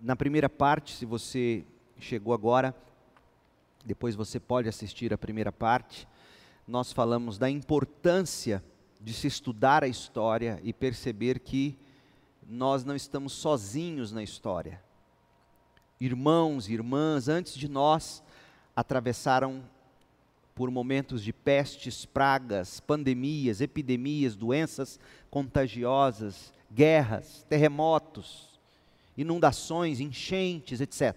na primeira parte, se você chegou agora, depois você pode assistir a primeira parte, nós falamos da importância de se estudar a história e perceber que nós não estamos sozinhos na história. Irmãos e irmãs antes de nós atravessaram por momentos de pestes, pragas, pandemias, epidemias, doenças contagiosas, guerras, terremotos, inundações, enchentes, etc.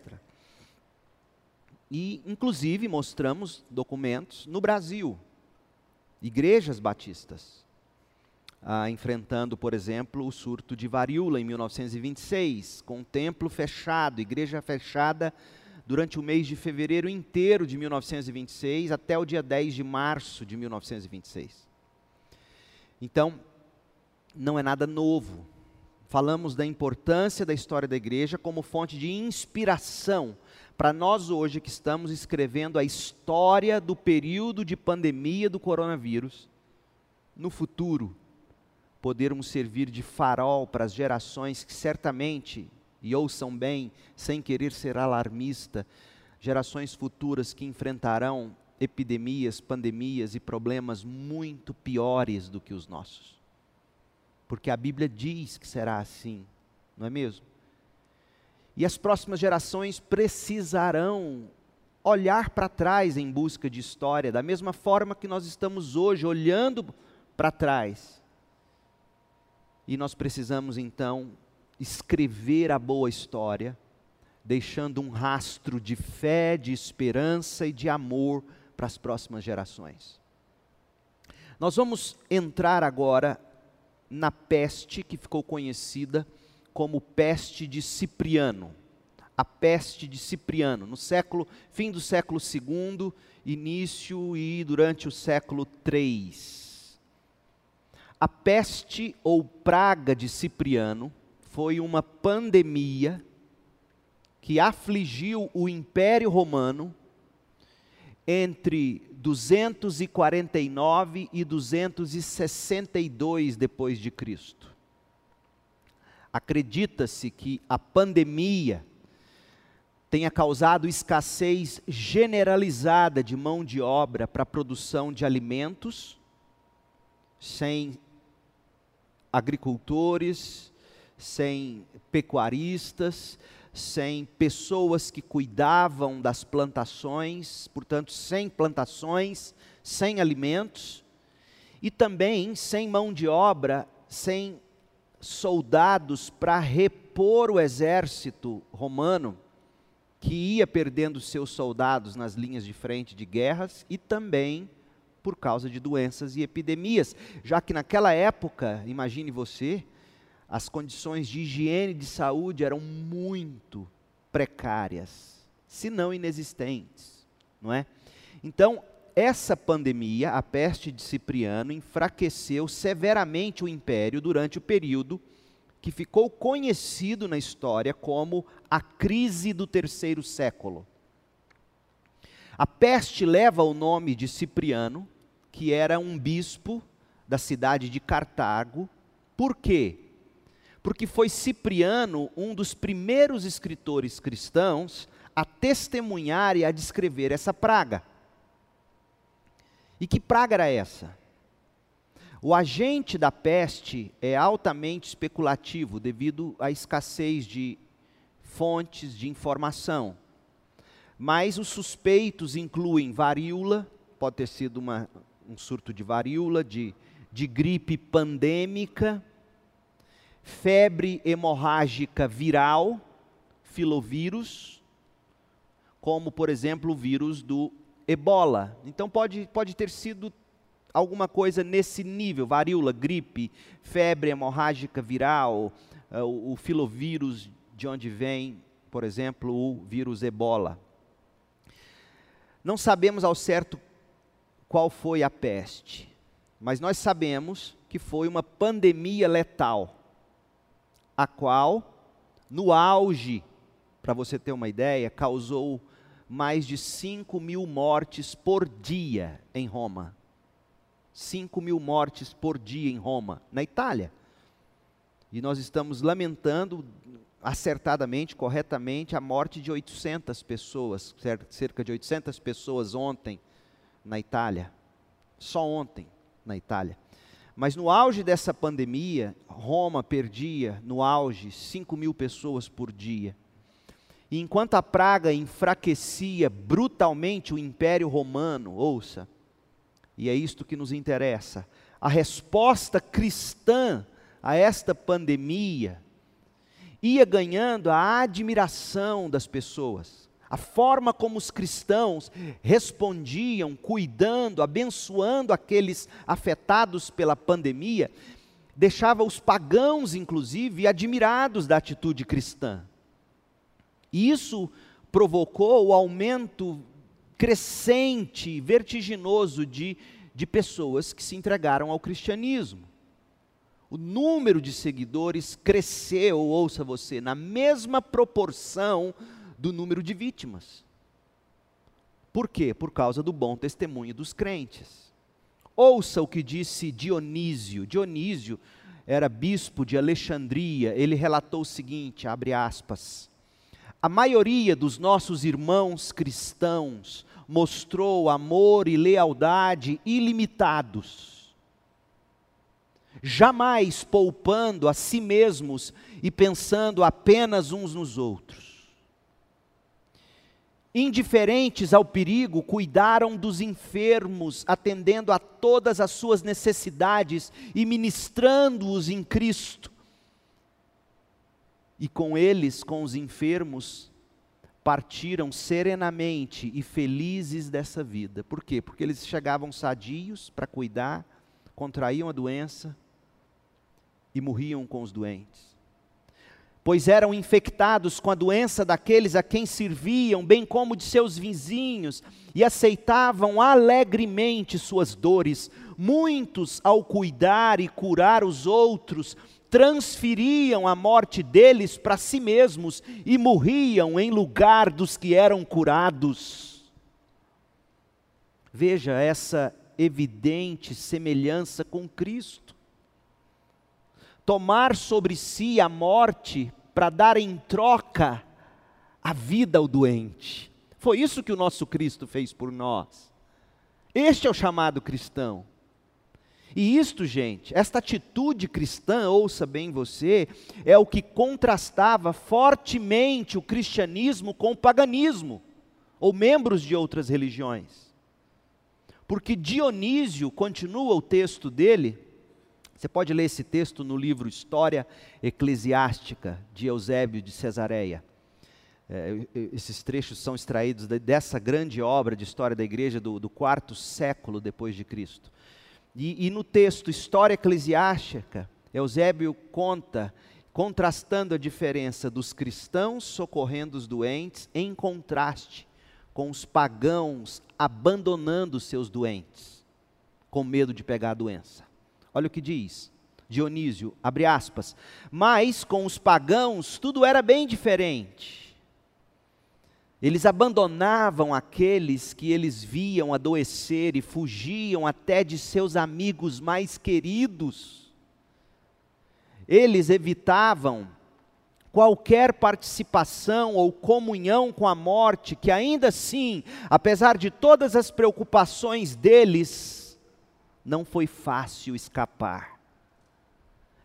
E, inclusive, mostramos documentos no Brasil, igrejas batistas, ah, enfrentando, por exemplo, o surto de varíola em 1926, com o templo fechado, igreja fechada durante o mês de fevereiro inteiro de 1926 até o dia 10 de março de 1926. Então, não é nada novo. Falamos da importância da história da igreja como fonte de inspiração para nós hoje que estamos escrevendo a história do período de pandemia do coronavírus. No futuro, podermos servir de farol para as gerações que certamente e ouçam bem, sem querer ser alarmista, gerações futuras que enfrentarão epidemias, pandemias e problemas muito piores do que os nossos. Porque a Bíblia diz que será assim, não é mesmo? E as próximas gerações precisarão olhar para trás em busca de história, da mesma forma que nós estamos hoje olhando para trás. E nós precisamos então escrever a boa história, deixando um rastro de fé, de esperança e de amor para as próximas gerações. Nós vamos entrar agora na peste que ficou conhecida como peste de Cipriano. A peste de Cipriano, no século, fim do século II, início e durante o século III. A peste ou praga de Cipriano foi uma pandemia que afligiu o Império Romano entre 249 e 262 depois de Cristo. Acredita-se que a pandemia tenha causado escassez generalizada de mão de obra para a produção de alimentos, sem agricultores, sem pecuaristas, sem pessoas que cuidavam das plantações, portanto, sem plantações, sem alimentos, e também sem mão de obra, sem soldados para repor o exército romano, que ia perdendo seus soldados nas linhas de frente de guerras, e também por causa de doenças e epidemias, já que naquela época, imagine você, as condições de higiene e de saúde eram muito precárias, se não inexistentes, não é? Então, essa pandemia, a peste de Cipriano, enfraqueceu severamente o império durante o período que ficou conhecido na história como a crise do terceiro século. A peste leva o nome de Cipriano, que era um bispo da cidade de Cartago. Por quê? Porque foi Cipriano um dos primeiros escritores cristãos a testemunhar e a descrever essa praga. E que praga era essa? O agente da peste é altamente especulativo devido à escassez de fontes de informação. Mas os suspeitos incluem varíola, pode ter sido uma, um surto de varíola, de, de gripe pandêmica, febre hemorrágica viral, filovírus, como por exemplo o vírus do ebola. Então pode, pode ter sido alguma coisa nesse nível, varíola, gripe, febre hemorrágica viral, uh, o, o filovírus de onde vem, por exemplo, o vírus ebola. Não sabemos ao certo qual foi a peste, mas nós sabemos que foi uma pandemia letal a qual, no auge, para você ter uma ideia, causou mais de 5 mil mortes por dia em Roma. 5 mil mortes por dia em Roma, na Itália. E nós estamos lamentando acertadamente, corretamente, a morte de 800 pessoas, cerca de 800 pessoas ontem na Itália. Só ontem na Itália. Mas no auge dessa pandemia, Roma perdia, no auge, 5 mil pessoas por dia. E enquanto a praga enfraquecia brutalmente o Império Romano, ouça, e é isto que nos interessa, a resposta cristã a esta pandemia ia ganhando a admiração das pessoas. A forma como os cristãos respondiam, cuidando, abençoando aqueles afetados pela pandemia, deixava os pagãos, inclusive, admirados da atitude cristã. E isso provocou o aumento crescente, vertiginoso de, de pessoas que se entregaram ao cristianismo. O número de seguidores cresceu, ouça você, na mesma proporção do número de vítimas. Por quê? Por causa do bom testemunho dos crentes. Ouça o que disse Dionísio. Dionísio era bispo de Alexandria. Ele relatou o seguinte, abre aspas: a maioria dos nossos irmãos cristãos mostrou amor e lealdade ilimitados, jamais poupando a si mesmos e pensando apenas uns nos outros. Indiferentes ao perigo, cuidaram dos enfermos, atendendo a todas as suas necessidades e ministrando-os em Cristo e com eles, com os enfermos, partiram serenamente e felizes dessa vida. Por quê? Porque eles chegavam sadios para cuidar, contraíam a doença e morriam com os doentes. Pois eram infectados com a doença daqueles a quem serviam, bem como de seus vizinhos, e aceitavam alegremente suas dores. Muitos, ao cuidar e curar os outros, transferiam a morte deles para si mesmos e morriam em lugar dos que eram curados. Veja essa evidente semelhança com Cristo. Tomar sobre si a morte para dar em troca a vida ao doente. Foi isso que o nosso Cristo fez por nós. Este é o chamado cristão. E isto, gente, esta atitude cristã, ouça bem você, é o que contrastava fortemente o cristianismo com o paganismo, ou membros de outras religiões. Porque Dionísio, continua o texto dele, você pode ler esse texto no livro História Eclesiástica de Eusébio de Cesareia. É, esses trechos são extraídos dessa grande obra de história da igreja do, do quarto século depois de Cristo. E, e no texto História Eclesiástica, Eusébio conta, contrastando a diferença dos cristãos socorrendo os doentes, em contraste com os pagãos abandonando seus doentes, com medo de pegar a doença. Olha o que diz. Dionísio, abre aspas, mas com os pagãos tudo era bem diferente. Eles abandonavam aqueles que eles viam adoecer e fugiam até de seus amigos mais queridos. Eles evitavam qualquer participação ou comunhão com a morte, que ainda assim, apesar de todas as preocupações deles, não foi fácil escapar.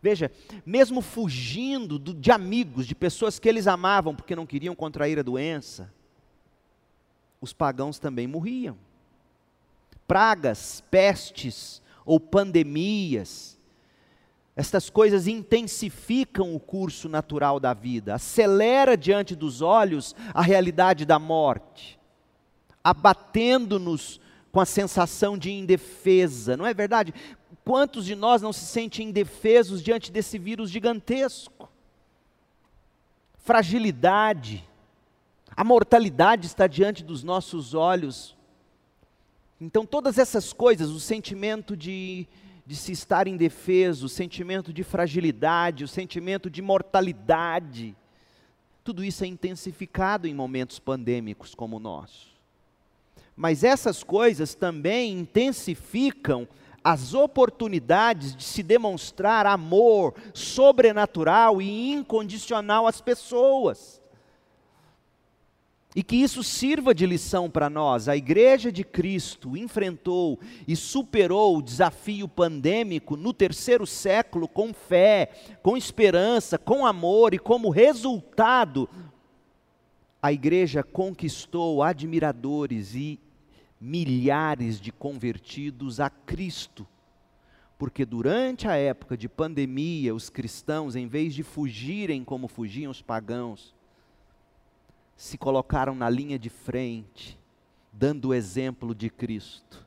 Veja, mesmo fugindo de amigos, de pessoas que eles amavam porque não queriam contrair a doença, os pagãos também morriam. Pragas, pestes ou pandemias, estas coisas intensificam o curso natural da vida, acelera diante dos olhos a realidade da morte, abatendo-nos com a sensação de indefesa, não é verdade? Quantos de nós não se sentem indefesos diante desse vírus gigantesco? Fragilidade, a mortalidade está diante dos nossos olhos. Então, todas essas coisas, o sentimento de, de se estar indefeso, o sentimento de fragilidade, o sentimento de mortalidade, tudo isso é intensificado em momentos pandêmicos como o nosso. Mas essas coisas também intensificam as oportunidades de se demonstrar amor sobrenatural e incondicional às pessoas. E que isso sirva de lição para nós. A Igreja de Cristo enfrentou e superou o desafio pandêmico no terceiro século com fé, com esperança, com amor e como resultado, a Igreja conquistou admiradores e milhares de convertidos a Cristo. Porque durante a época de pandemia, os cristãos, em vez de fugirem como fugiam os pagãos, se colocaram na linha de frente, dando o exemplo de Cristo,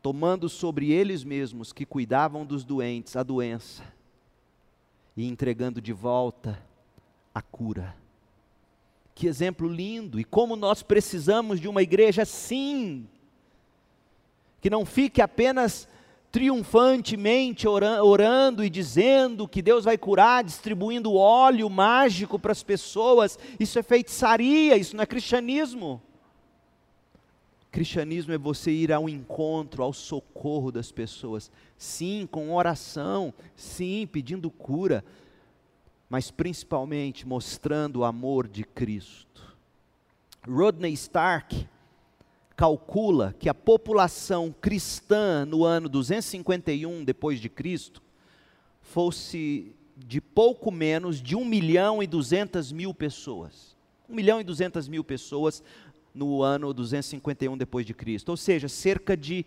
tomando sobre eles mesmos que cuidavam dos doentes a doença e entregando de volta a cura. Que exemplo lindo! E como nós precisamos de uma igreja assim, que não fique apenas triunfantemente orando e dizendo que Deus vai curar, distribuindo óleo mágico para as pessoas. Isso é feitiçaria, isso não é cristianismo. Cristianismo é você ir ao encontro, ao socorro das pessoas. Sim, com oração, sim, pedindo cura, mas principalmente mostrando o amor de Cristo. Rodney Stark, calcula que a população cristã no ano 251 depois de Cristo fosse de pouco menos de 1 milhão e 200 mil pessoas. 1 milhão e 200 mil pessoas no ano 251 depois de Cristo, ou seja, cerca de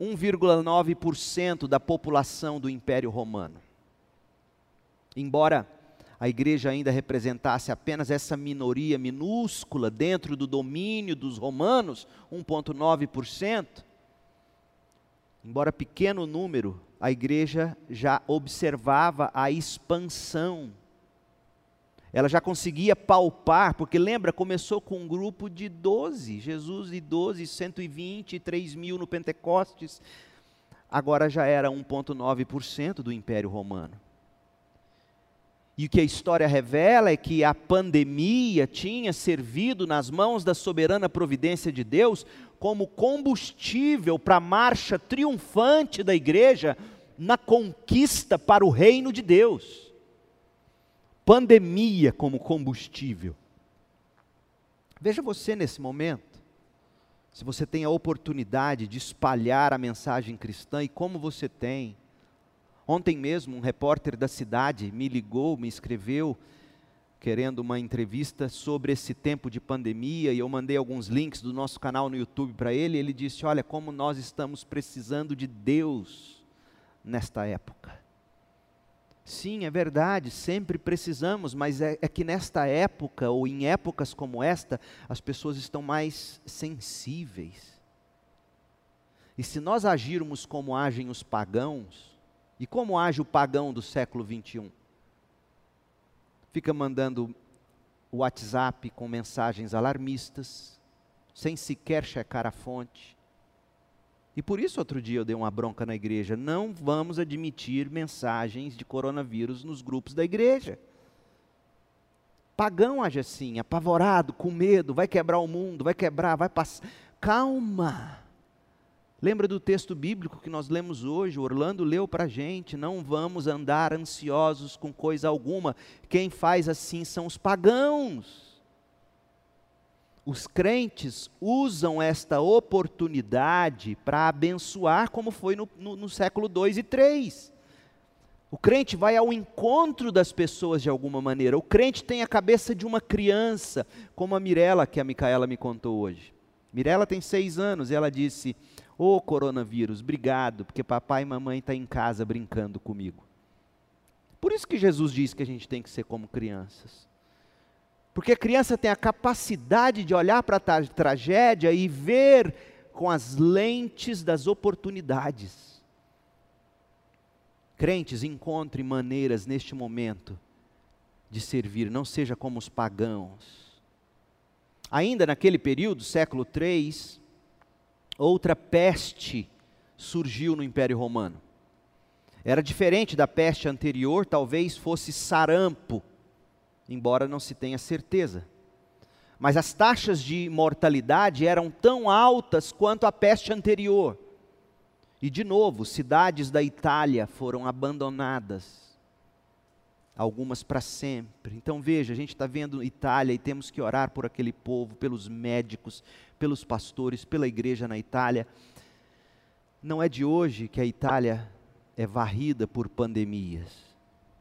1,9% da população do Império Romano. Embora a igreja ainda representasse apenas essa minoria minúscula dentro do domínio dos romanos, 1,9%, embora pequeno número, a igreja já observava a expansão. Ela já conseguia palpar, porque lembra, começou com um grupo de 12, Jesus e 12, 120, 3 mil no Pentecostes, agora já era 1,9% do Império Romano. E o que a história revela é que a pandemia tinha servido nas mãos da soberana providência de Deus como combustível para a marcha triunfante da igreja na conquista para o reino de Deus. Pandemia como combustível. Veja você nesse momento, se você tem a oportunidade de espalhar a mensagem cristã e como você tem Ontem mesmo, um repórter da cidade me ligou, me escreveu, querendo uma entrevista sobre esse tempo de pandemia, e eu mandei alguns links do nosso canal no YouTube para ele. Ele disse: Olha, como nós estamos precisando de Deus nesta época. Sim, é verdade, sempre precisamos, mas é, é, que nesta época, ou em épocas como esta, as pessoas estão mais sensíveis. E se nós agirmos como agem os pagãos, e como age o pagão do século 21? Fica mandando WhatsApp com mensagens alarmistas, sem sequer checar a fonte. E por isso, outro dia eu dei uma bronca na igreja: não vamos admitir mensagens de coronavírus nos grupos da igreja. Pagão age assim, apavorado, com medo, vai quebrar o mundo, vai quebrar, vai passar. Calma. Lembra do texto bíblico que nós lemos hoje? Orlando leu para a gente: não vamos andar ansiosos com coisa alguma. Quem faz assim são os pagãos. Os crentes usam esta oportunidade para abençoar, como foi no, no, no século 2 e 3. O crente vai ao encontro das pessoas de alguma maneira. O crente tem a cabeça de uma criança, como a Mirella, que a Micaela me contou hoje. Mirella tem seis anos e ela disse: Ô oh, coronavírus, obrigado, porque papai e mamãe estão tá em casa brincando comigo. Por isso que Jesus diz que a gente tem que ser como crianças. Porque a criança tem a capacidade de olhar para a tragédia e ver com as lentes das oportunidades. Crentes, encontre maneiras neste momento de servir, não seja como os pagãos. Ainda naquele período, século 3, outra peste surgiu no Império Romano. Era diferente da peste anterior, talvez fosse sarampo, embora não se tenha certeza. Mas as taxas de mortalidade eram tão altas quanto a peste anterior. E de novo, cidades da Itália foram abandonadas, algumas para sempre. Então veja, a gente está vendo Itália e temos que orar por aquele povo, pelos médicos, pelos pastores, pela igreja na Itália. Não é de hoje que a Itália é varrida por pandemias.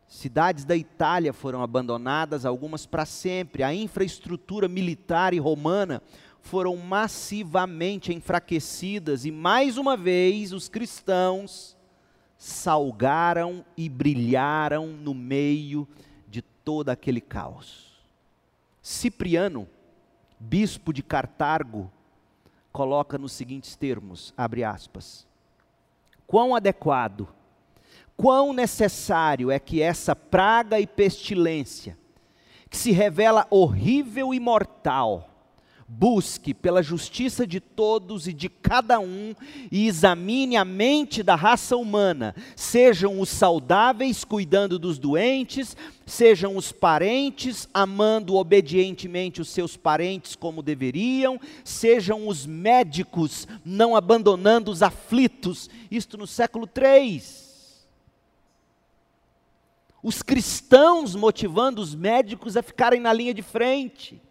Cidades da Itália foram abandonadas, algumas para sempre. A infraestrutura militar e romana foram massivamente enfraquecidas e mais uma vez os cristãos salgaram e brilharam no meio de todo aquele caos. Cipriano, bispo de Cartago, coloca nos seguintes termos, abre aspas: Quão adequado, quão necessário é que essa praga e pestilência, que se revela horrível e mortal, busque pela justiça de todos e de cada um e examine a mente da raça humana, sejam os saudáveis cuidando dos doentes, sejam os parentes amando obedientemente os seus parentes como deveriam, sejam os médicos não abandonando os aflitos, isto no século 3. Os cristãos motivando os médicos a ficarem na linha de frente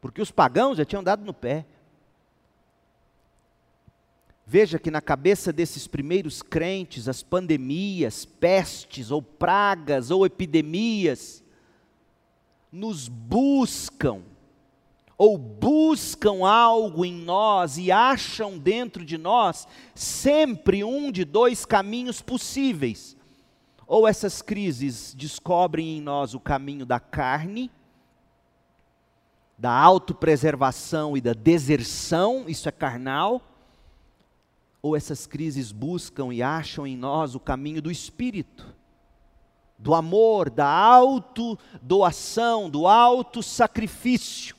porque os pagãos já tinham dado no pé. Veja que na cabeça desses primeiros crentes, as pandemias, pestes ou pragas ou epidemias, nos buscam, ou buscam algo em nós e acham dentro de nós sempre um de dois caminhos possíveis. Ou essas crises descobrem em nós o caminho da carne, da autopreservação e da deserção, isso é carnal, ou essas crises buscam e acham em nós o caminho do espírito, do amor, da autodoação, do auto-sacrifício.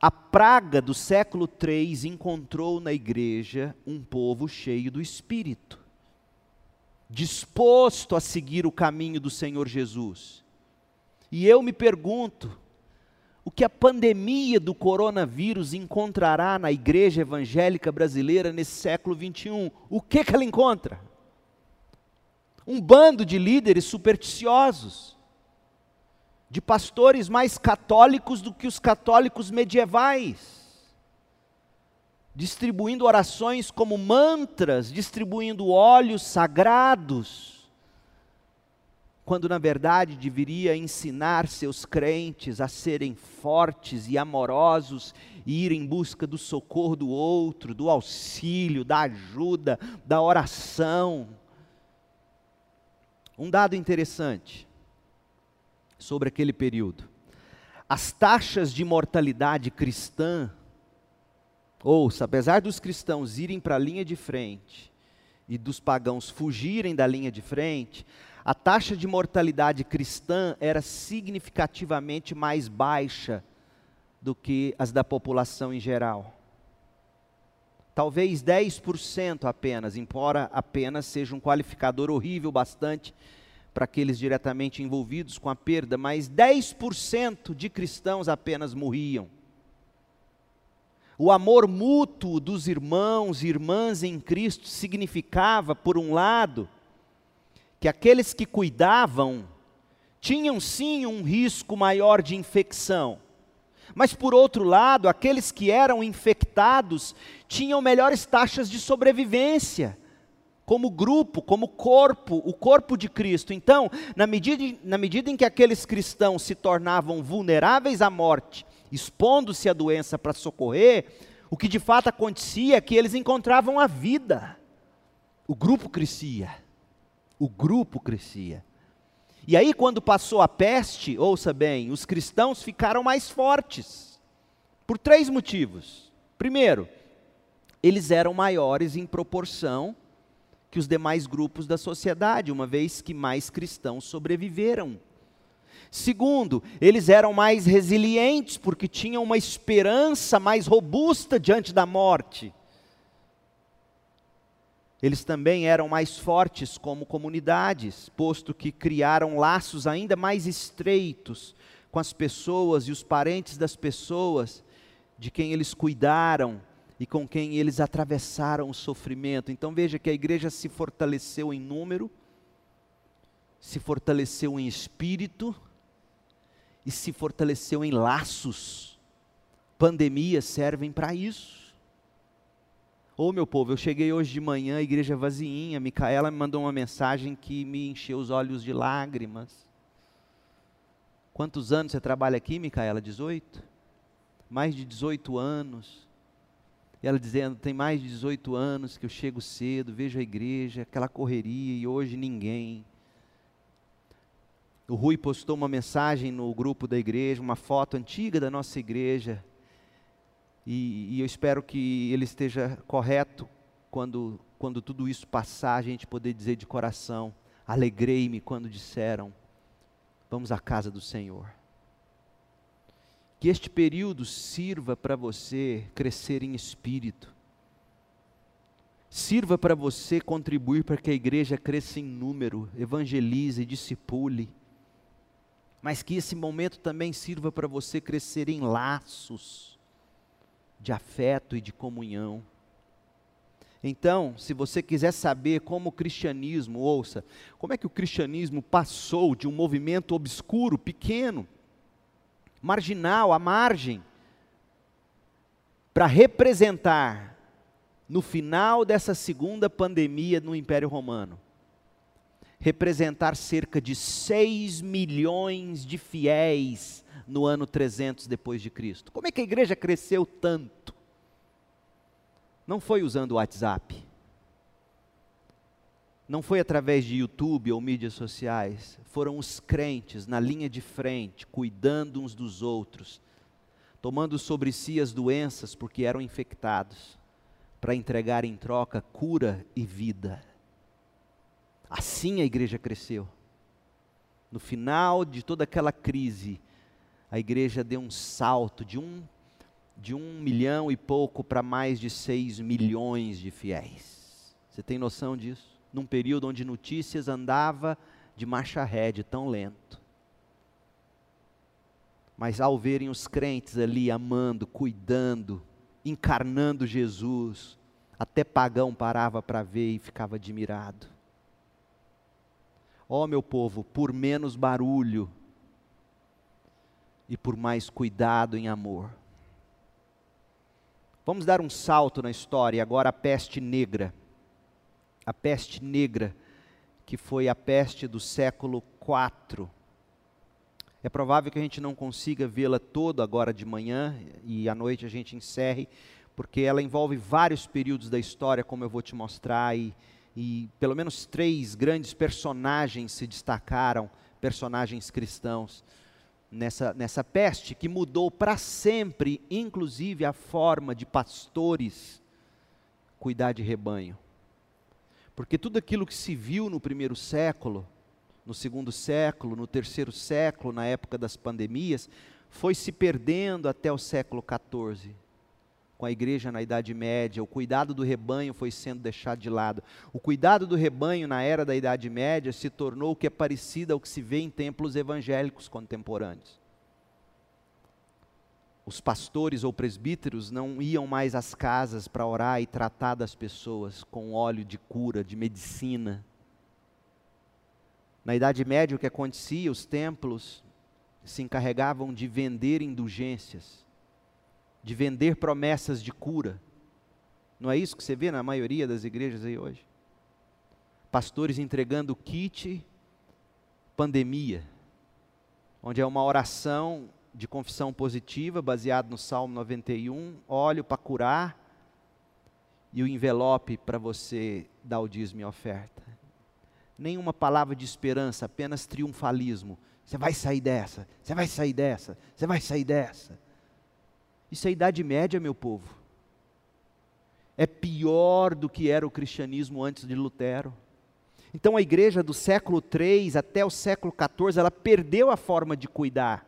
A praga do século III encontrou na igreja um povo cheio do espírito, disposto a seguir o caminho do Senhor Jesus. E eu me pergunto, o que a pandemia do coronavírus encontrará na igreja evangélica brasileira nesse século 21? O que, que ela encontra? Um bando de líderes supersticiosos, de pastores mais católicos do que os católicos medievais, distribuindo orações como mantras, distribuindo óleos sagrados, quando na verdade deveria ensinar seus crentes a serem fortes e amorosos e ir em busca do socorro do outro, do auxílio, da ajuda, da oração. Um dado interessante sobre aquele período: as taxas de mortalidade cristã, ouça, apesar dos cristãos irem para a linha de frente e dos pagãos fugirem da linha de frente, a taxa de mortalidade cristã era significativamente mais baixa do que as da população em geral. Talvez 10% apenas, embora apenas seja um qualificador horrível bastante para aqueles diretamente envolvidos com a perda, mas 10% de cristãos apenas morriam. O amor mútuo dos irmãos e irmãs em Cristo significava, por um lado, que aqueles que cuidavam tinham sim um risco maior de infecção. Mas por outro lado, aqueles que eram infectados tinham melhores taxas de sobrevivência, como grupo, como corpo, o corpo de Cristo. Então, na medida, na medida em que aqueles cristãos se tornavam vulneráveis à morte, expondo-se à doença para socorrer, o que de fato acontecia é que eles encontravam a vida, o grupo crescia o grupo crescia. E aí, quando passou a peste, ouça bem, os cristãos ficaram mais fortes, por três motivos. Primeiro, eles eram maiores em proporção que os demais grupos da sociedade, uma vez que mais cristãos sobreviveram. Segundo, eles eram mais resilientes, porque tinham uma esperança mais robusta diante da morte eles também eram mais fortes como comunidades, posto que criaram laços ainda mais estreitos com as pessoas e os parentes das pessoas de quem eles cuidaram e com quem eles atravessaram o sofrimento. Então veja que a igreja se fortaleceu em número, se fortaleceu em espírito e se fortaleceu em laços. Pandemias servem para isso. Ô oh, meu povo, eu cheguei hoje de manhã, igreja vaziinha, Micaela me mandou uma mensagem que me encheu os olhos de lágrimas. Quantos anos você trabalha aqui, Micaela? 18? Mais de 18 anos. E ela dizendo: tem mais de 18 anos que eu chego cedo, vejo a igreja, aquela correria e hoje ninguém. O Rui postou uma mensagem no grupo da igreja, uma foto antiga da nossa igreja, e, e eu espero que ele esteja correto quando, quando tudo isso passar, a gente poder dizer de coração: alegrei-me quando disseram, vamos à casa do Senhor. Que este período sirva para você crescer em espírito, sirva para você contribuir para que a igreja cresça em número, evangelize, discipule, mas que esse momento também sirva para você crescer em laços de afeto e de comunhão. Então, se você quiser saber como o cristianismo, ouça, como é que o cristianismo passou de um movimento obscuro, pequeno, marginal, à margem, para representar, no final dessa segunda pandemia no Império Romano, representar cerca de 6 milhões de fiéis no ano 300 depois de Cristo. Como é que a igreja cresceu tanto? Não foi usando o WhatsApp. Não foi através de YouTube ou mídias sociais. Foram os crentes na linha de frente, cuidando uns dos outros, tomando sobre si as doenças porque eram infectados, para entregar em troca cura e vida. Assim a igreja cresceu. No final de toda aquela crise, a igreja deu um salto de um, de um milhão e pouco para mais de seis milhões de fiéis. Você tem noção disso? Num período onde notícias andava de marcha ré, de tão lento. Mas ao verem os crentes ali amando, cuidando, encarnando Jesus, até pagão parava para ver e ficava admirado. Ó oh, meu povo, por menos barulho, e por mais cuidado em amor. Vamos dar um salto na história, agora a peste negra. A peste negra, que foi a peste do século IV. É provável que a gente não consiga vê-la toda agora de manhã e à noite a gente encerre, porque ela envolve vários períodos da história, como eu vou te mostrar, e, e pelo menos três grandes personagens se destacaram, personagens cristãos nessa, nessa peste que mudou para sempre, inclusive a forma de pastores cuidar de rebanho. Porque tudo aquilo que se viu no primeiro século, no segundo século, no terceiro século, na época das pandemias, foi se perdendo até o século XIV com a igreja na Idade Média, o cuidado do rebanho foi sendo deixado de lado. O cuidado do rebanho na era da Idade Média se tornou o que é parecido ao que se vê em templos evangélicos contemporâneos. Os pastores ou presbíteros não iam mais às casas para orar e tratar das pessoas com óleo de cura, de medicina. Na Idade Média, o que acontecia? Os templos se encarregavam de vender indulgências de vender promessas de cura. Não é isso que você vê na maioria das igrejas aí hoje? Pastores entregando kit pandemia, onde é uma oração de confissão positiva, baseado no Salmo 91, óleo para curar e o envelope para você dar o dízimo e oferta. Nenhuma palavra de esperança, apenas triunfalismo. Você vai sair dessa, você vai sair dessa, você vai sair dessa. Isso é Idade Média, meu povo. É pior do que era o cristianismo antes de Lutero. Então a igreja do século III até o século XIV, ela perdeu a forma de cuidar.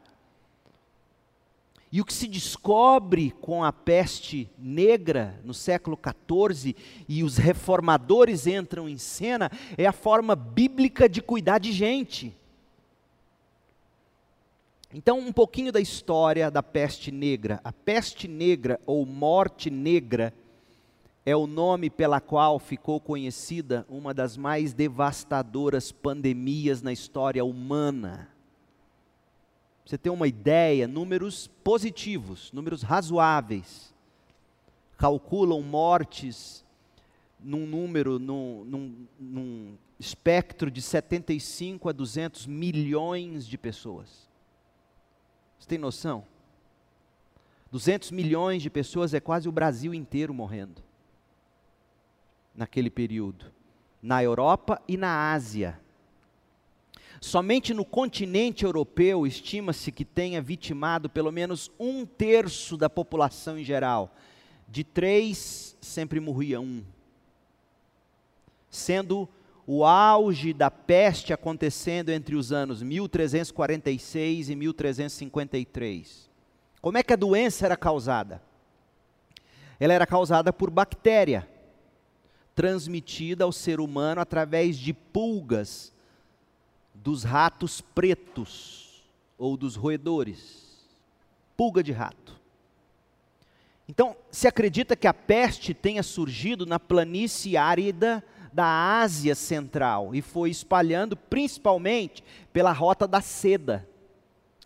E o que se descobre com a peste negra no século XIV e os reformadores entram em cena é a forma bíblica de cuidar de gente. Então, um pouquinho da história da peste negra. A peste negra ou morte negra é o nome pela qual ficou conhecida uma das mais devastadoras pandemias na história humana. Você tem uma ideia, números positivos, números razoáveis, calculam mortes num número, num, num, num espectro de 75 a 200 milhões de pessoas. Você tem noção? 200 milhões de pessoas é quase o Brasil inteiro morrendo. Naquele período. Na Europa e na Ásia. Somente no continente europeu estima-se que tenha vitimado pelo menos um terço da população em geral. De três, sempre morria um. Sendo o auge da peste acontecendo entre os anos 1346 e 1353. Como é que a doença era causada? Ela era causada por bactéria, transmitida ao ser humano através de pulgas dos ratos pretos ou dos roedores. Pulga de rato. Então, se acredita que a peste tenha surgido na planície árida da Ásia Central e foi espalhando principalmente pela rota da seda.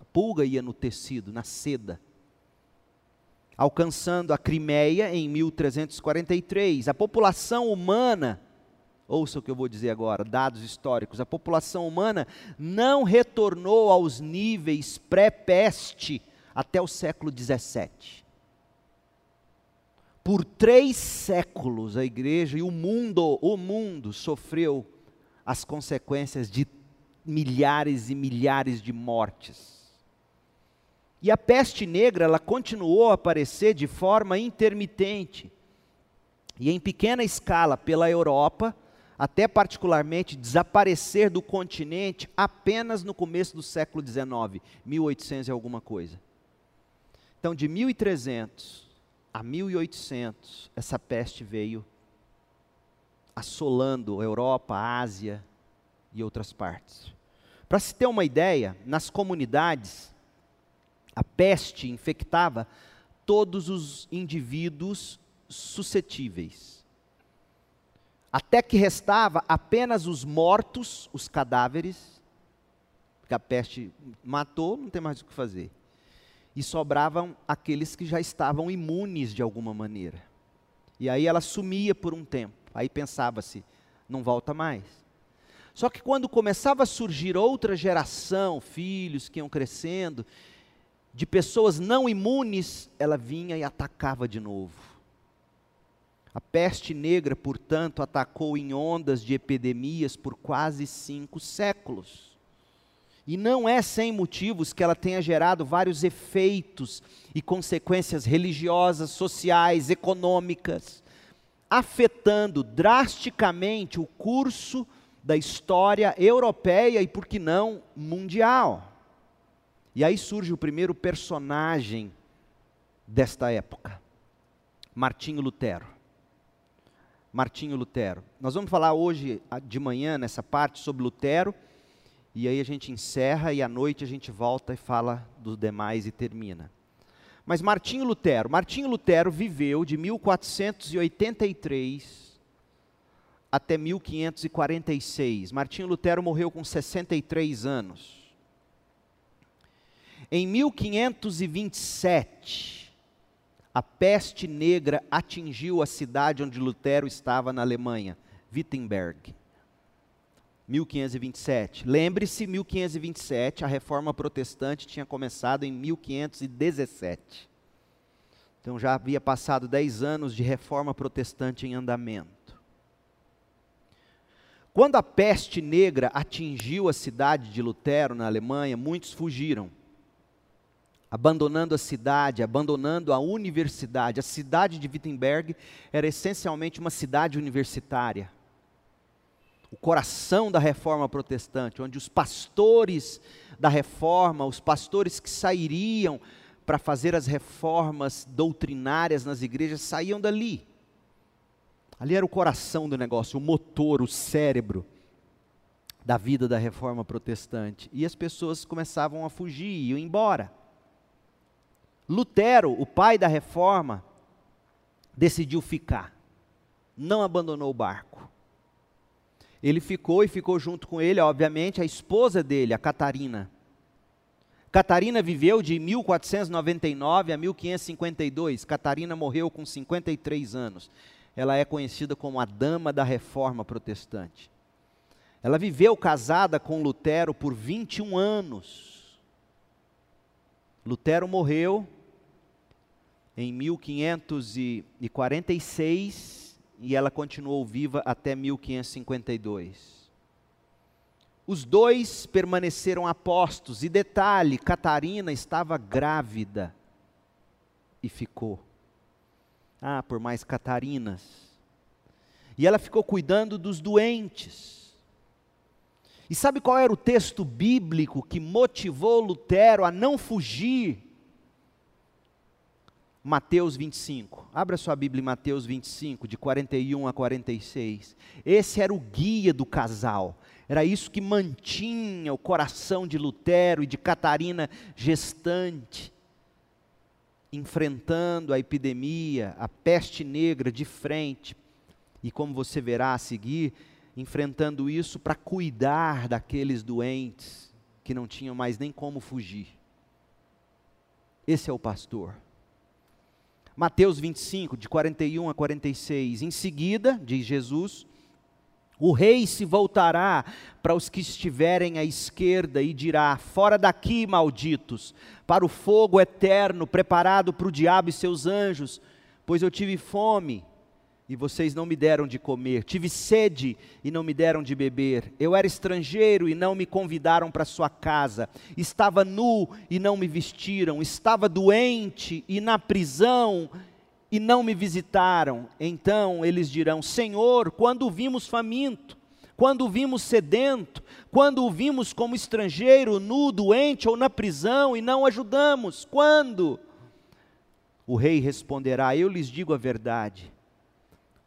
A pulga ia no tecido, na seda. Alcançando a Crimeia em 1343. A população humana, ouça o que eu vou dizer agora, dados históricos, a população humana não retornou aos níveis pré-peste até o século 17. Por três séculos a igreja e o mundo, o mundo sofreu as consequências de milhares e milhares de mortes. E a peste negra, ela continuou a aparecer de forma intermitente e em pequena escala pela Europa, até particularmente desaparecer do continente apenas no começo do século XIX, 1800 e alguma coisa. Então, de 1300 a 1800, essa peste veio assolando a Europa, a Ásia e outras partes. Para se ter uma ideia, nas comunidades, a peste infectava todos os indivíduos suscetíveis. Até que restava apenas os mortos, os cadáveres, porque a peste matou, não tem mais o que fazer e sobravam aqueles que já estavam imunes de alguma maneira. E aí ela sumia por um tempo. Aí pensava-se, não volta mais. Só que quando começava a surgir outra geração, filhos que iam crescendo, de pessoas não imunes, ela vinha e atacava de novo. A peste negra, portanto, atacou em ondas de epidemias por quase cinco séculos. E não é sem motivos que ela tenha gerado vários efeitos e consequências religiosas, sociais, econômicas, afetando drasticamente o curso da história europeia e, por que não, mundial. E aí surge o primeiro personagem desta época, Martinho Lutero. Martinho Lutero. Nós vamos falar hoje de manhã, nessa parte, sobre Lutero e aí a gente encerra e à noite a gente volta e fala dos demais e termina. Mas Martinho Lutero, Martinho Lutero viveu de 1483 até 1546. Martinho Lutero morreu com 63 anos. Em 1527, a peste negra atingiu a cidade onde Lutero estava na Alemanha, Wittenberg. 1527. Lembre-se, 1527, a reforma protestante tinha começado em 1517. Então já havia passado 10 anos de reforma protestante em andamento. Quando a peste negra atingiu a cidade de Lutero, na Alemanha, muitos fugiram, abandonando a cidade, abandonando a universidade. A cidade de Wittenberg era essencialmente uma cidade universitária o coração da reforma protestante, onde os pastores da reforma, os pastores que sairiam para fazer as reformas doutrinárias nas igrejas, saíam dali. Ali era o coração do negócio, o motor, o cérebro da vida da reforma protestante. E as pessoas começavam a fugir, iam embora. Lutero, o pai da reforma, decidiu ficar, não abandonou o barco. Ele ficou e ficou junto com ele, obviamente, a esposa dele, a Catarina. Catarina viveu de 1499 a 1552. Catarina morreu com 53 anos. Ela é conhecida como a dama da reforma protestante. Ela viveu casada com Lutero por 21 anos. Lutero morreu em 1546 e ela continuou viva até 1552. Os dois permaneceram apostos, e detalhe: Catarina estava grávida e ficou. Ah, por mais Catarinas. E ela ficou cuidando dos doentes. E sabe qual era o texto bíblico que motivou Lutero a não fugir Mateus 25. Abra sua Bíblia em Mateus 25, de 41 a 46. Esse era o guia do casal. Era isso que mantinha o coração de Lutero e de Catarina gestante, enfrentando a epidemia, a peste negra de frente. E como você verá a seguir, enfrentando isso para cuidar daqueles doentes que não tinham mais nem como fugir. Esse é o pastor. Mateus 25, de 41 a 46. Em seguida, diz Jesus, o rei se voltará para os que estiverem à esquerda e dirá: Fora daqui, malditos, para o fogo eterno preparado para o diabo e seus anjos, pois eu tive fome e vocês não me deram de comer, tive sede e não me deram de beber, eu era estrangeiro e não me convidaram para sua casa, estava nu e não me vestiram, estava doente e na prisão e não me visitaram. Então eles dirão: Senhor, quando o vimos faminto, quando o vimos sedento, quando o vimos como estrangeiro, nu, doente ou na prisão e não ajudamos? Quando? O rei responderá: Eu lhes digo a verdade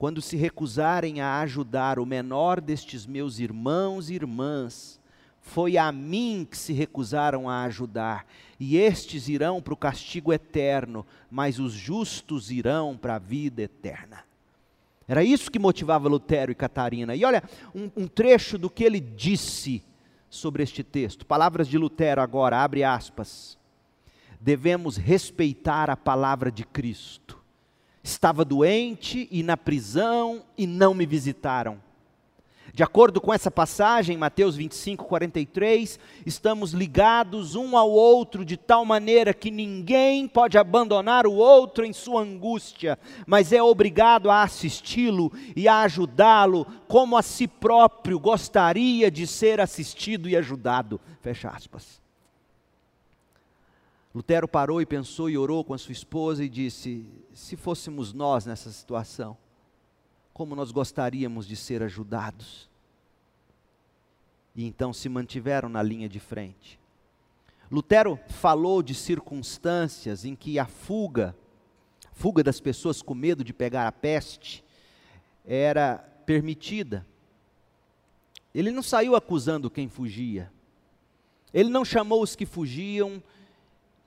quando se recusarem a ajudar o menor destes meus irmãos e irmãs, foi a mim que se recusaram a ajudar, e estes irão para o castigo eterno, mas os justos irão para a vida eterna. Era isso que motivava Lutero e Catarina. E olha, um, um trecho do que ele disse sobre este texto. Palavras de Lutero agora, abre aspas. Devemos respeitar a palavra de Cristo estava doente e na prisão e não me visitaram. De acordo com essa passagem, Mateus 25, 43, estamos ligados um ao outro de tal maneira que ninguém pode abandonar o outro em sua angústia, mas é obrigado a assisti-lo e a ajudá-lo como a si próprio gostaria de ser assistido e ajudado. Fecha aspas. Lutero parou e pensou e orou com a sua esposa e disse: Se fôssemos nós nessa situação, como nós gostaríamos de ser ajudados? E então se mantiveram na linha de frente. Lutero falou de circunstâncias em que a fuga, fuga das pessoas com medo de pegar a peste, era permitida. Ele não saiu acusando quem fugia. Ele não chamou os que fugiam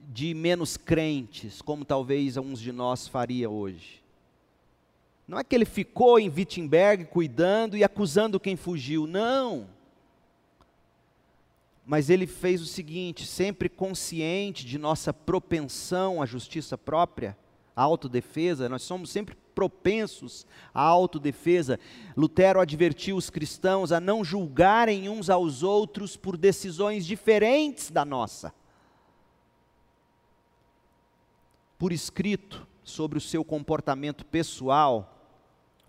de menos crentes, como talvez alguns de nós faria hoje. Não é que ele ficou em Wittenberg cuidando e acusando quem fugiu, não. Mas ele fez o seguinte, sempre consciente de nossa propensão à justiça própria, à autodefesa, nós somos sempre propensos à autodefesa. Lutero advertiu os cristãos a não julgarem uns aos outros por decisões diferentes da nossa. Por escrito sobre o seu comportamento pessoal.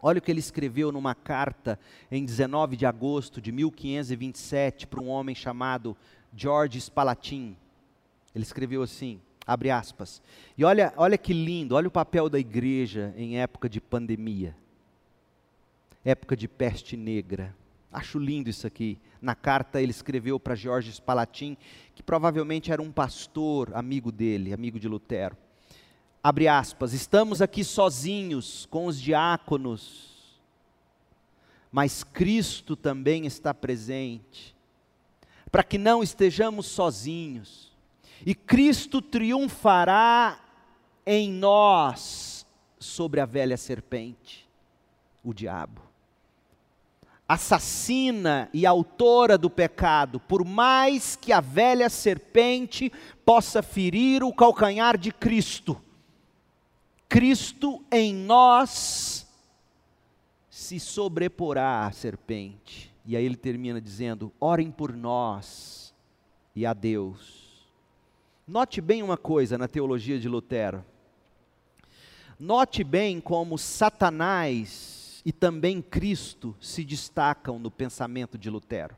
Olha o que ele escreveu numa carta em 19 de agosto de 1527 para um homem chamado George Spalatin. Ele escreveu assim, abre aspas. E olha, olha que lindo, olha o papel da igreja em época de pandemia. Época de peste negra. Acho lindo isso aqui. Na carta ele escreveu para George Spalatin, que provavelmente era um pastor amigo dele, amigo de Lutero abre aspas, estamos aqui sozinhos com os diáconos, mas Cristo também está presente. para que não estejamos sozinhos. E Cristo triunfará em nós sobre a velha serpente, o diabo. Assassina e autora do pecado, por mais que a velha serpente possa ferir o calcanhar de Cristo, Cristo em nós se sobreporá à serpente. E aí ele termina dizendo: orem por nós e a Deus. Note bem uma coisa na teologia de Lutero. Note bem como Satanás e também Cristo se destacam no pensamento de Lutero.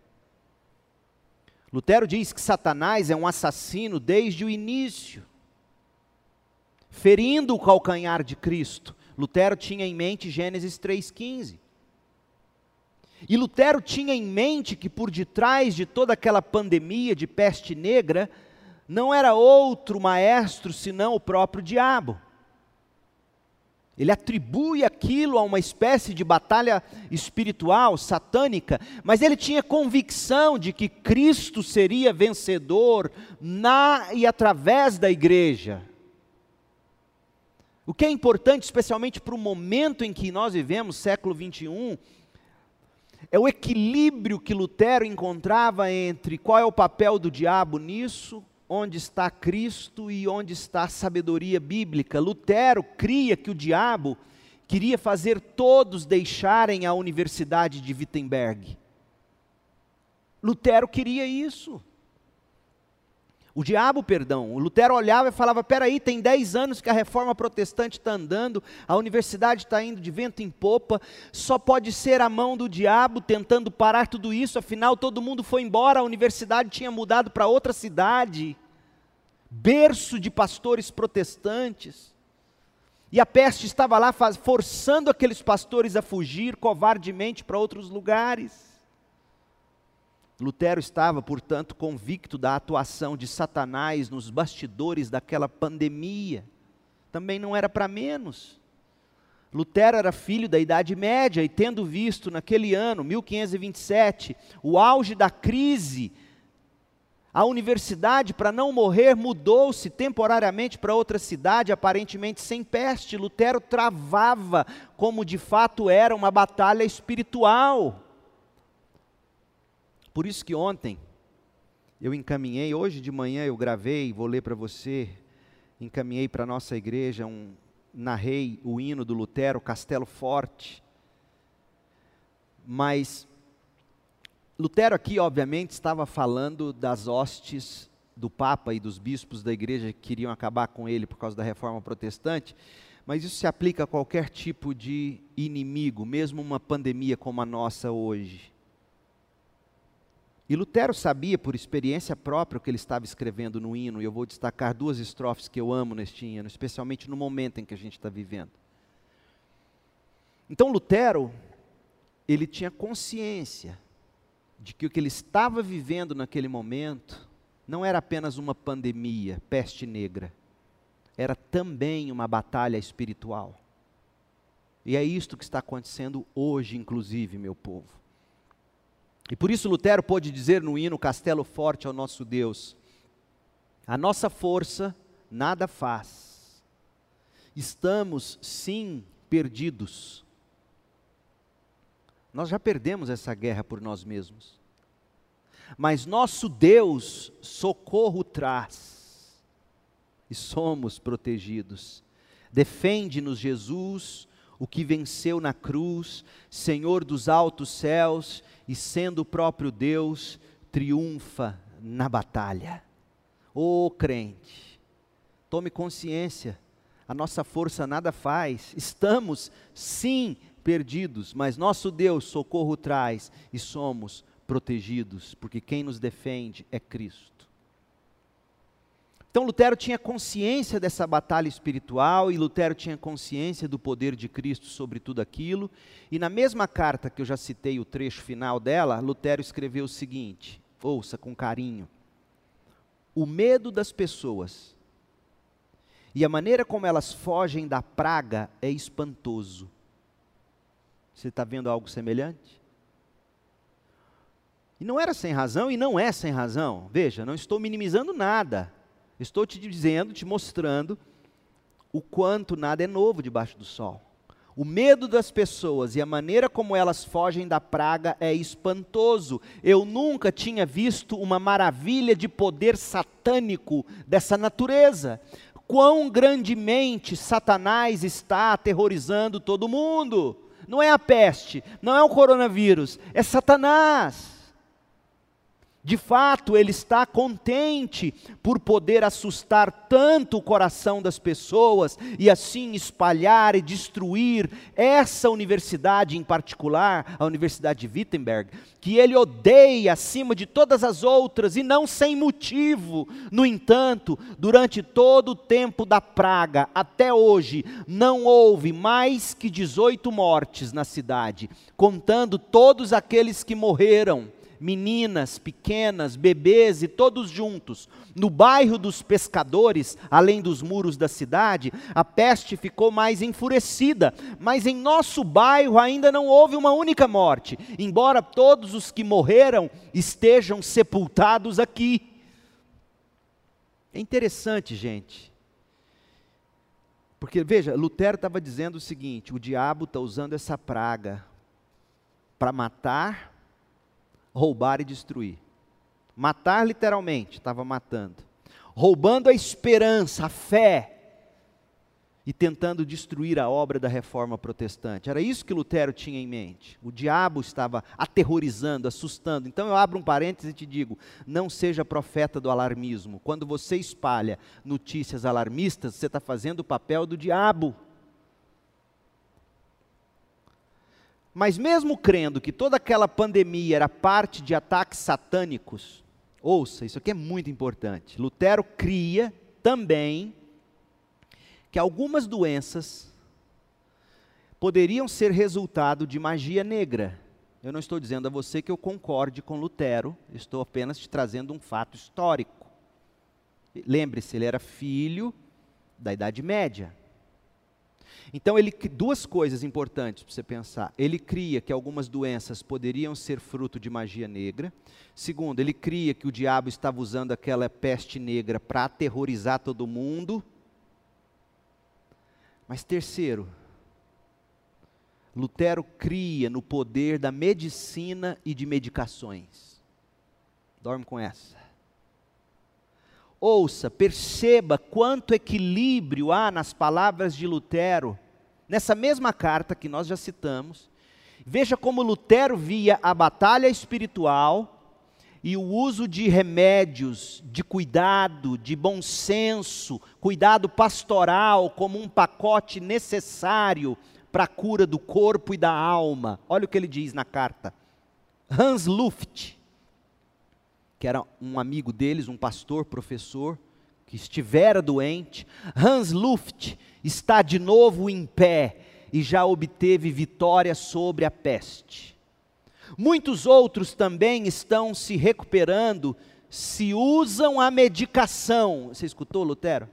Lutero diz que Satanás é um assassino desde o início, ferindo o calcanhar de Cristo. Lutero tinha em mente Gênesis 3,15. E Lutero tinha em mente que por detrás de toda aquela pandemia de peste negra, não era outro maestro senão o próprio diabo. Ele atribui aquilo a uma espécie de batalha espiritual, satânica, mas ele tinha convicção de que Cristo seria vencedor na e através da igreja. O que é importante, especialmente para o momento em que nós vivemos, século 21, é o equilíbrio que Lutero encontrava entre qual é o papel do diabo nisso, onde está Cristo e onde está a sabedoria bíblica. Lutero cria que o diabo queria fazer todos deixarem a Universidade de Wittenberg. Lutero queria isso. O diabo, perdão, o Lutero olhava e falava: peraí, tem 10 anos que a reforma protestante está andando, a universidade está indo de vento em popa, só pode ser a mão do diabo tentando parar tudo isso, afinal todo mundo foi embora, a universidade tinha mudado para outra cidade, berço de pastores protestantes, e a peste estava lá forçando aqueles pastores a fugir covardemente para outros lugares. Lutero estava, portanto, convicto da atuação de Satanás nos bastidores daquela pandemia. Também não era para menos. Lutero era filho da Idade Média e, tendo visto naquele ano, 1527, o auge da crise, a universidade, para não morrer, mudou-se temporariamente para outra cidade, aparentemente sem peste. Lutero travava, como de fato era, uma batalha espiritual. Por isso que ontem eu encaminhei, hoje de manhã eu gravei, vou ler para você, encaminhei para a nossa igreja, um, narrei o hino do Lutero, Castelo Forte. Mas Lutero aqui, obviamente, estava falando das hostes do Papa e dos bispos da igreja que queriam acabar com ele por causa da reforma protestante, mas isso se aplica a qualquer tipo de inimigo, mesmo uma pandemia como a nossa hoje. E Lutero sabia por experiência própria o que ele estava escrevendo no hino, e eu vou destacar duas estrofes que eu amo neste hino, especialmente no momento em que a gente está vivendo. Então Lutero, ele tinha consciência de que o que ele estava vivendo naquele momento não era apenas uma pandemia, peste negra, era também uma batalha espiritual. E é isto que está acontecendo hoje, inclusive, meu povo. E por isso Lutero pôde dizer no hino Castelo Forte ao nosso Deus: A nossa força nada faz. Estamos, sim, perdidos. Nós já perdemos essa guerra por nós mesmos. Mas nosso Deus socorro traz. E somos protegidos. Defende-nos, Jesus, o que venceu na cruz, Senhor dos altos céus e sendo o próprio Deus, triunfa na batalha. Ô oh, crente, tome consciência, a nossa força nada faz, estamos sim perdidos, mas nosso Deus socorro traz e somos protegidos, porque quem nos defende é Cristo. Então Lutero tinha consciência dessa batalha espiritual e Lutero tinha consciência do poder de Cristo sobre tudo aquilo. E na mesma carta que eu já citei o trecho final dela, Lutero escreveu o seguinte: ouça com carinho. O medo das pessoas e a maneira como elas fogem da praga é espantoso. Você está vendo algo semelhante? E não era sem razão e não é sem razão. Veja, não estou minimizando nada. Estou te dizendo, te mostrando o quanto nada é novo debaixo do sol. O medo das pessoas e a maneira como elas fogem da praga é espantoso. Eu nunca tinha visto uma maravilha de poder satânico dessa natureza. Quão grandemente Satanás está aterrorizando todo mundo. Não é a peste, não é o coronavírus, é Satanás. De fato, ele está contente por poder assustar tanto o coração das pessoas e assim espalhar e destruir essa universidade em particular, a Universidade de Wittenberg, que ele odeia acima de todas as outras e não sem motivo. No entanto, durante todo o tempo da praga, até hoje, não houve mais que 18 mortes na cidade, contando todos aqueles que morreram meninas pequenas, bebês e todos juntos. No bairro dos pescadores, além dos muros da cidade, a peste ficou mais enfurecida, mas em nosso bairro ainda não houve uma única morte, embora todos os que morreram estejam sepultados aqui. É interessante, gente. Porque, veja, Lutero estava dizendo o seguinte: o diabo está usando essa praga para matar, roubar e destruir. Matar literalmente, estava matando. Roubando a esperança, a fé, e tentando destruir a obra da reforma protestante. Era isso que Lutero tinha em mente. O diabo estava aterrorizando, assustando. Então eu abro um parênteses e te digo: não seja profeta do alarmismo. Quando você espalha notícias alarmistas, você está fazendo o papel do diabo. Mas mesmo crendo que toda aquela pandemia era parte de ataques satânicos, ouça, isso aqui é muito importante. Lutero cria também que algumas doenças poderiam ser resultado de magia negra. Eu não estou dizendo a você que eu concorde com Lutero, estou apenas te trazendo um fato histórico. Lembre-se, ele era filho da Idade Média. Então, ele, duas coisas importantes para você pensar. Ele cria que algumas doenças poderiam ser fruto de magia negra. Segundo, ele cria que o diabo estava usando aquela peste negra para aterrorizar todo mundo. Mas terceiro, Lutero cria no poder da medicina e de medicações. Dorme com essa. Ouça, perceba quanto equilíbrio há nas palavras de Lutero, nessa mesma carta que nós já citamos. Veja como Lutero via a batalha espiritual e o uso de remédios, de cuidado, de bom senso, cuidado pastoral como um pacote necessário para a cura do corpo e da alma. Olha o que ele diz na carta. Hans Luft, que era um amigo deles, um pastor, professor, que estivera doente. Hans Luft está de novo em pé e já obteve vitória sobre a peste. Muitos outros também estão se recuperando, se usam a medicação. Você escutou, Lutero?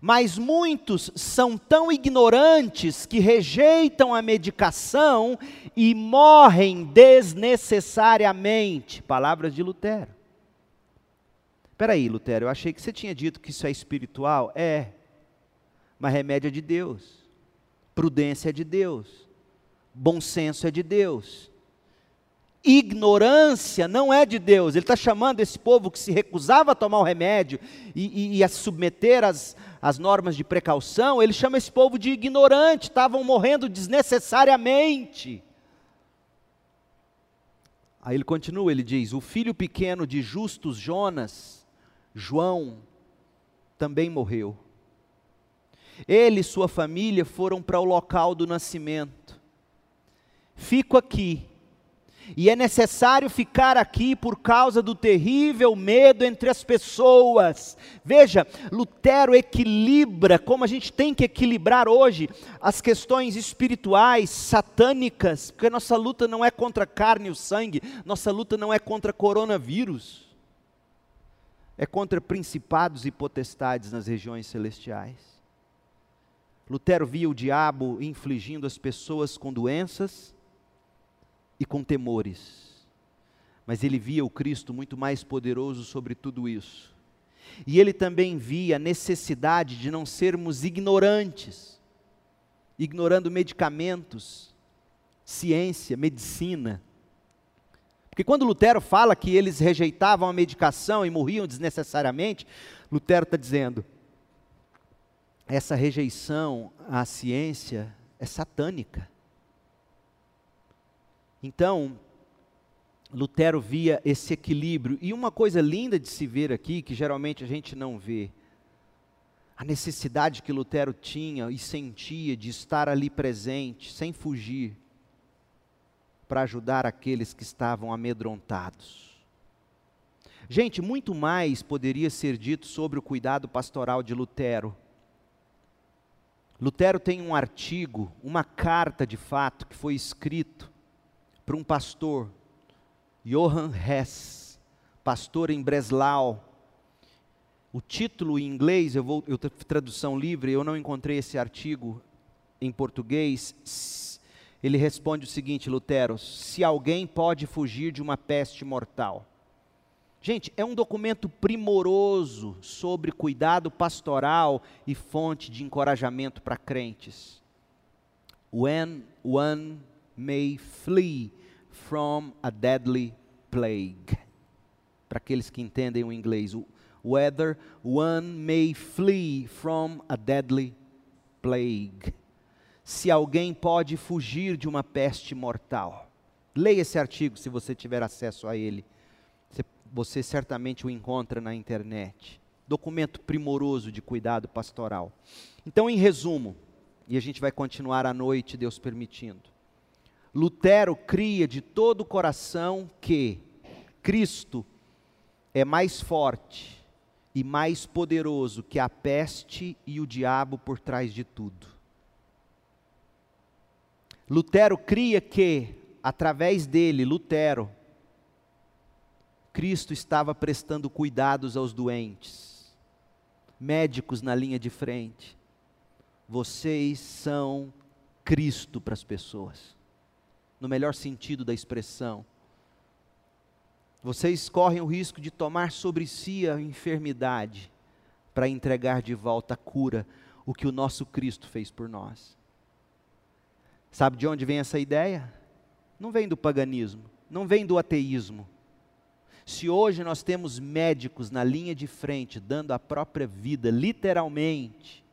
Mas muitos são tão ignorantes que rejeitam a medicação e morrem desnecessariamente. Palavras de Lutero. Espera aí, Lutero, eu achei que você tinha dito que isso é espiritual. É, mas remédio é de Deus, prudência é de Deus, bom senso é de Deus. Ignorância não é de Deus. Ele está chamando esse povo que se recusava a tomar o remédio e, e, e a submeter às, às normas de precaução, ele chama esse povo de ignorante, estavam morrendo desnecessariamente. Aí ele continua, ele diz: O filho pequeno de justos Jonas, João, também morreu. Ele e sua família foram para o local do nascimento. Fico aqui e é necessário ficar aqui por causa do terrível medo entre as pessoas. Veja, Lutero equilibra, como a gente tem que equilibrar hoje, as questões espirituais, satânicas, porque nossa luta não é contra a carne e o sangue, nossa luta não é contra coronavírus, é contra principados e potestades nas regiões celestiais. Lutero via o diabo infligindo as pessoas com doenças, e com temores. mas ele via o Cristo muito mais poderoso sobre tudo isso. E ele também via a necessidade de não sermos ignorantes, ignorando medicamentos, ciência, medicina. Porque quando Lutero fala que eles rejeitavam a medicação e morriam desnecessariamente, Lutero está dizendo: essa rejeição à ciência é satânica. Então, Lutero via esse equilíbrio. E uma coisa linda de se ver aqui, que geralmente a gente não vê, a necessidade que Lutero tinha e sentia de estar ali presente, sem fugir, para ajudar aqueles que estavam amedrontados. Gente, muito mais poderia ser dito sobre o cuidado pastoral de Lutero. Lutero tem um artigo, uma carta de fato, que foi escrito para um pastor Johann Hess, pastor em Breslau. O título em inglês, eu vou, eu tradução livre, eu não encontrei esse artigo em português. Ele responde o seguinte, Lutero: se alguém pode fugir de uma peste mortal. Gente, é um documento primoroso sobre cuidado pastoral e fonte de encorajamento para crentes. When one may flee from a deadly plague. Para aqueles que entendem o inglês, whether one may flee from a deadly plague. Se alguém pode fugir de uma peste mortal. Leia esse artigo se você tiver acesso a ele. Você, certamente o encontra na internet. Documento primoroso de cuidado pastoral. Então, em resumo, e a gente vai continuar à noite, Deus permitindo. Lutero cria de todo o coração que Cristo é mais forte e mais poderoso que a peste e o diabo por trás de tudo. Lutero cria que, através dele, Lutero, Cristo estava prestando cuidados aos doentes, médicos na linha de frente. Vocês são Cristo para as pessoas no melhor sentido da expressão. Vocês correm o risco de tomar sobre si a enfermidade para entregar de volta a cura, o que o nosso Cristo fez por nós. Sabe de onde vem essa ideia? Não vem do paganismo, não vem do ateísmo. Se hoje nós temos médicos na linha de frente dando a própria vida, literalmente,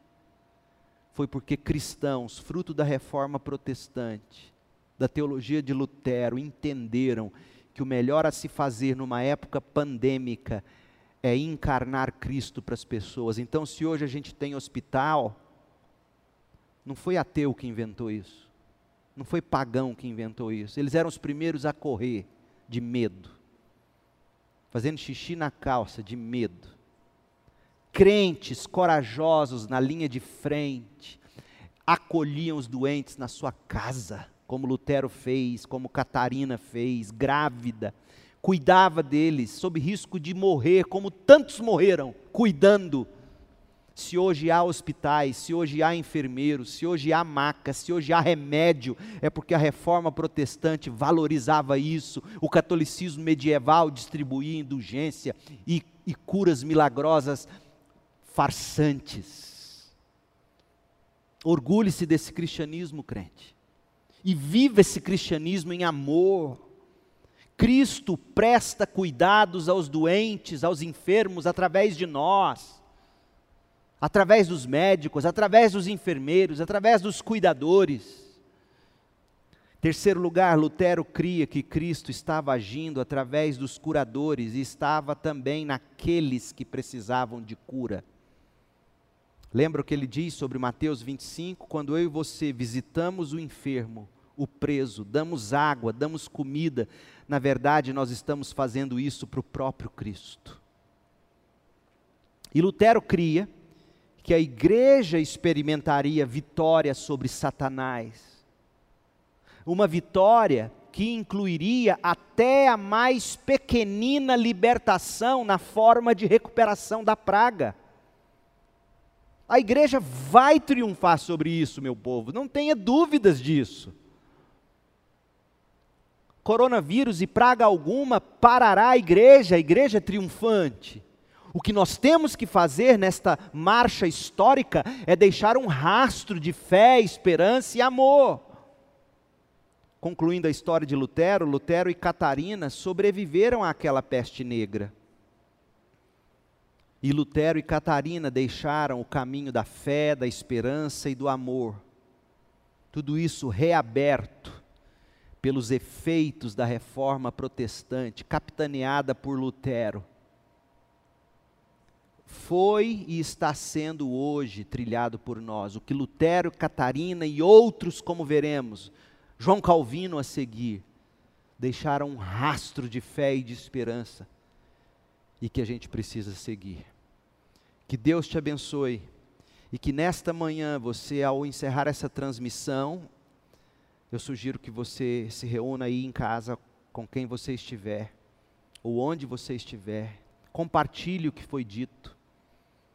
foi porque cristãos, fruto da reforma protestante, da teologia de Lutero entenderam que o melhor a se fazer numa época pandêmica é encarnar Cristo para as pessoas. Então, se hoje a gente tem hospital, não foi ateu que inventou isso, não foi pagão que inventou isso. Eles eram os primeiros a correr de medo, fazendo xixi na calça de medo. Crentes corajosos na linha de frente, acolhiam os doentes na sua casa como Lutero fez, como Catarina fez, grávida, cuidava deles, sob risco de morrer, como tantos morreram, cuidando. Se hoje há hospitais, se hoje há enfermeiros, se hoje há macas, se hoje há remédio, é porque a reforma protestante valorizava isso, o catolicismo medieval distribuía indulgência e, e curas milagrosas farsantes. Orgulhe-se desse cristianismo, crente e viva esse cristianismo em amor. Cristo presta cuidados aos doentes, aos enfermos, através de nós, através dos médicos, através dos enfermeiros, através dos cuidadores. Terceiro lugar, Lutero cria que Cristo estava agindo através dos curadores e estava também naqueles que precisavam de cura. Lembra o que ele diz sobre Mateus 25? Quando eu e você visitamos o enfermo, o preso, damos água, damos comida. Na verdade, nós estamos fazendo isso para o próprio Cristo. E Lutero cria que a igreja experimentaria vitória sobre Satanás. Uma vitória que incluiria até a mais pequenina libertação na forma de recuperação da praga. A igreja vai triunfar sobre isso, meu povo, não tenha dúvidas disso. Coronavírus e praga alguma parará a igreja, a igreja é triunfante. O que nós temos que fazer nesta marcha histórica é deixar um rastro de fé, esperança e amor. Concluindo a história de Lutero, Lutero e Catarina sobreviveram àquela peste negra. E Lutero e Catarina deixaram o caminho da fé, da esperança e do amor. Tudo isso reaberto pelos efeitos da reforma protestante, capitaneada por Lutero. Foi e está sendo hoje trilhado por nós. O que Lutero, Catarina e outros, como veremos, João Calvino a seguir, deixaram um rastro de fé e de esperança e que a gente precisa seguir. Que Deus te abençoe e que nesta manhã você, ao encerrar essa transmissão, eu sugiro que você se reúna aí em casa com quem você estiver, ou onde você estiver, compartilhe o que foi dito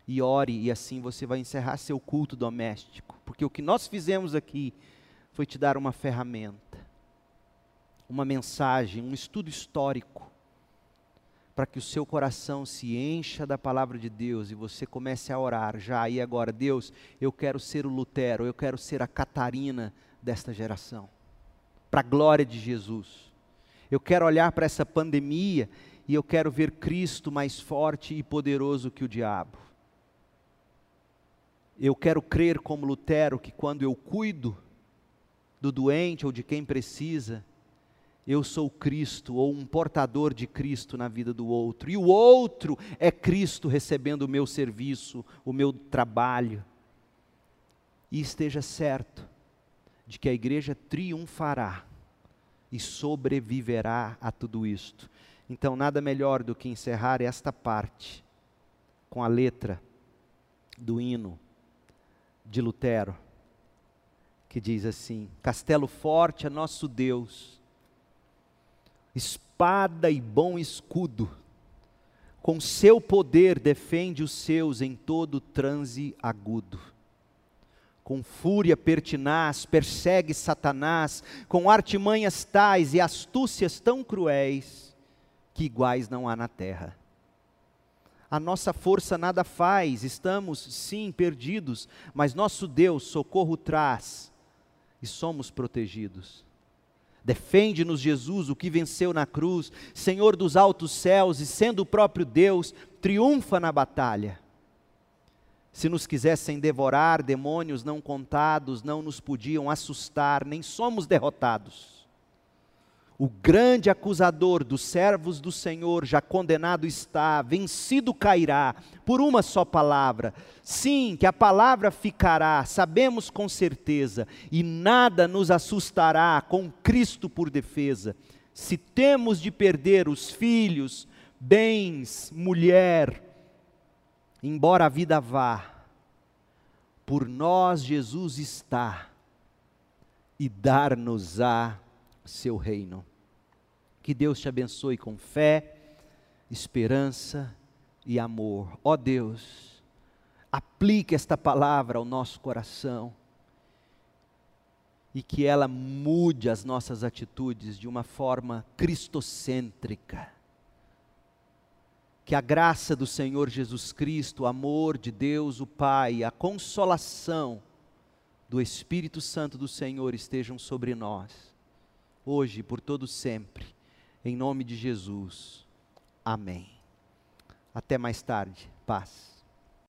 e ore, e assim você vai encerrar seu culto doméstico, porque o que nós fizemos aqui foi te dar uma ferramenta, uma mensagem, um estudo histórico, para que o seu coração se encha da palavra de Deus e você comece a orar. Já e agora, Deus, eu quero ser o Lutero, eu quero ser a Catarina desta geração, para a glória de Jesus. Eu quero olhar para essa pandemia e eu quero ver Cristo mais forte e poderoso que o diabo. Eu quero crer como Lutero que quando eu cuido do doente ou de quem precisa, eu sou Cristo ou um portador de Cristo na vida do outro, e o outro é Cristo recebendo o meu serviço, o meu trabalho. E esteja certo de que a igreja triunfará e sobreviverá a tudo isto. Então, nada melhor do que encerrar esta parte com a letra do hino de Lutero, que diz assim: Castelo forte é nosso Deus espada e bom escudo, com seu poder defende os seus em todo transe agudo. Com fúria pertinaz persegue Satanás, com artimanhas tais e astúcias tão cruéis, que iguais não há na terra. A nossa força nada faz, estamos sim perdidos, mas nosso Deus socorro traz e somos protegidos. Defende-nos, Jesus, o que venceu na cruz, Senhor dos altos céus e sendo o próprio Deus, triunfa na batalha. Se nos quisessem devorar, demônios não contados não nos podiam assustar, nem somos derrotados. O grande acusador dos servos do Senhor já condenado está, vencido cairá, por uma só palavra. Sim, que a palavra ficará, sabemos com certeza, e nada nos assustará com Cristo por defesa. Se temos de perder os filhos, bens, mulher, embora a vida vá, por nós Jesus está e dar-nos-á seu reino. Que Deus te abençoe com fé, esperança e amor. Ó oh Deus, aplique esta palavra ao nosso coração e que ela mude as nossas atitudes de uma forma cristocêntrica. Que a graça do Senhor Jesus Cristo, o amor de Deus, o Pai, a consolação do Espírito Santo do Senhor estejam sobre nós, hoje e por todo sempre em nome de Jesus. Amém. Até mais tarde. Paz.